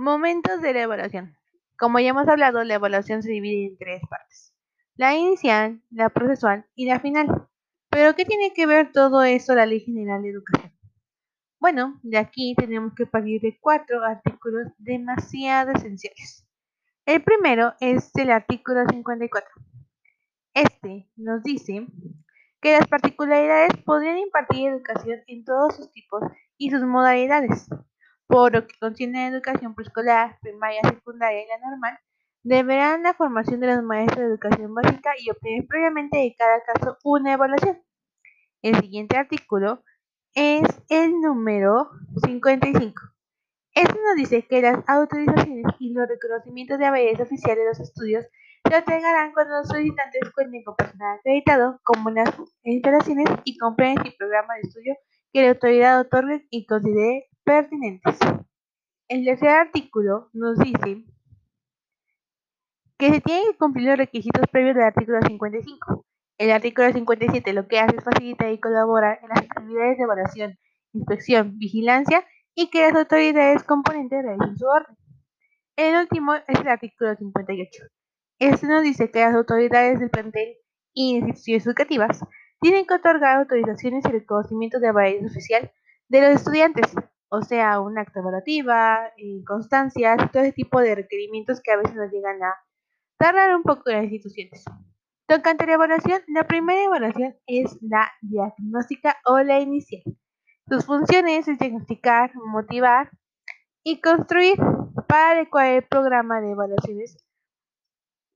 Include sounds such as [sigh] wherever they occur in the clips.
Momentos de la evaluación. Como ya hemos hablado, la evaluación se divide en tres partes. La inicial, la procesual y la final. Pero ¿qué tiene que ver todo esto la Ley General de Educación? Bueno, de aquí tenemos que partir de cuatro artículos demasiado esenciales. El primero es el artículo 54. Este nos dice que las particularidades podrían impartir educación en todos sus tipos y sus modalidades por lo que contiene educación preescolar, primaria, secundaria y la normal, deberán la formación de los maestros de educación básica y obtener previamente de cada caso una evaluación. El siguiente artículo es el número 55. Este nos dice que las autorizaciones y los reconocimientos de habilidades oficiales de los estudios se otorgarán cuando los solicitantes cuenten con personal acreditado, como las instalaciones y compren el programa de estudio que la autoridad otorgue y considere pertinentes. El tercer artículo nos dice que se tienen que cumplir los requisitos previos del artículo 55. El artículo 57 lo que hace es facilitar y colaborar en las actividades de evaluación, inspección, vigilancia y que las autoridades componentes realicen su orden. El último es el artículo 58. Este nos dice que las autoridades del plantel y instituciones educativas tienen que otorgar autorizaciones y reconocimientos de validez oficial de los estudiantes o sea, una acta evaluativa, eh, constancias, todo ese tipo de requerimientos que a veces nos llegan a tardar un poco en las instituciones. Tocante a la evaluación, la primera evaluación es la diagnóstica o la inicial. Sus funciones es diagnosticar, motivar y construir para adecuar el programa de evaluaciones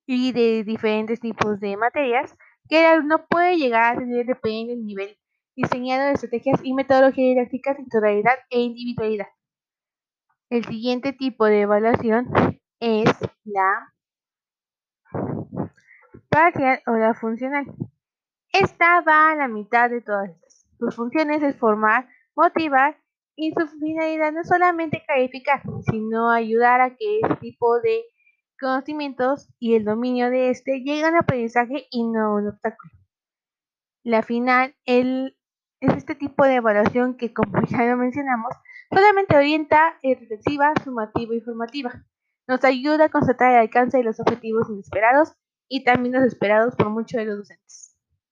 y de diferentes tipos de materias que el alumno puede llegar a tener dependiendo del nivel diseñado estrategias y metodologías didácticas en totalidad e individualidad. El siguiente tipo de evaluación es la parcial o la funcional. Esta va a la mitad de todas estas. Sus funciones es formar, motivar y su finalidad no es solamente calificar, sino ayudar a que este tipo de conocimientos y el dominio de este lleguen al aprendizaje y no un obstáculo. La final, el es este tipo de evaluación que, como [laughs] ya lo mencionamos, solamente orienta, es reflexiva, sumativa y formativa. Nos ayuda a constatar el alcance de los objetivos inesperados y también los esperados por muchos de los docentes.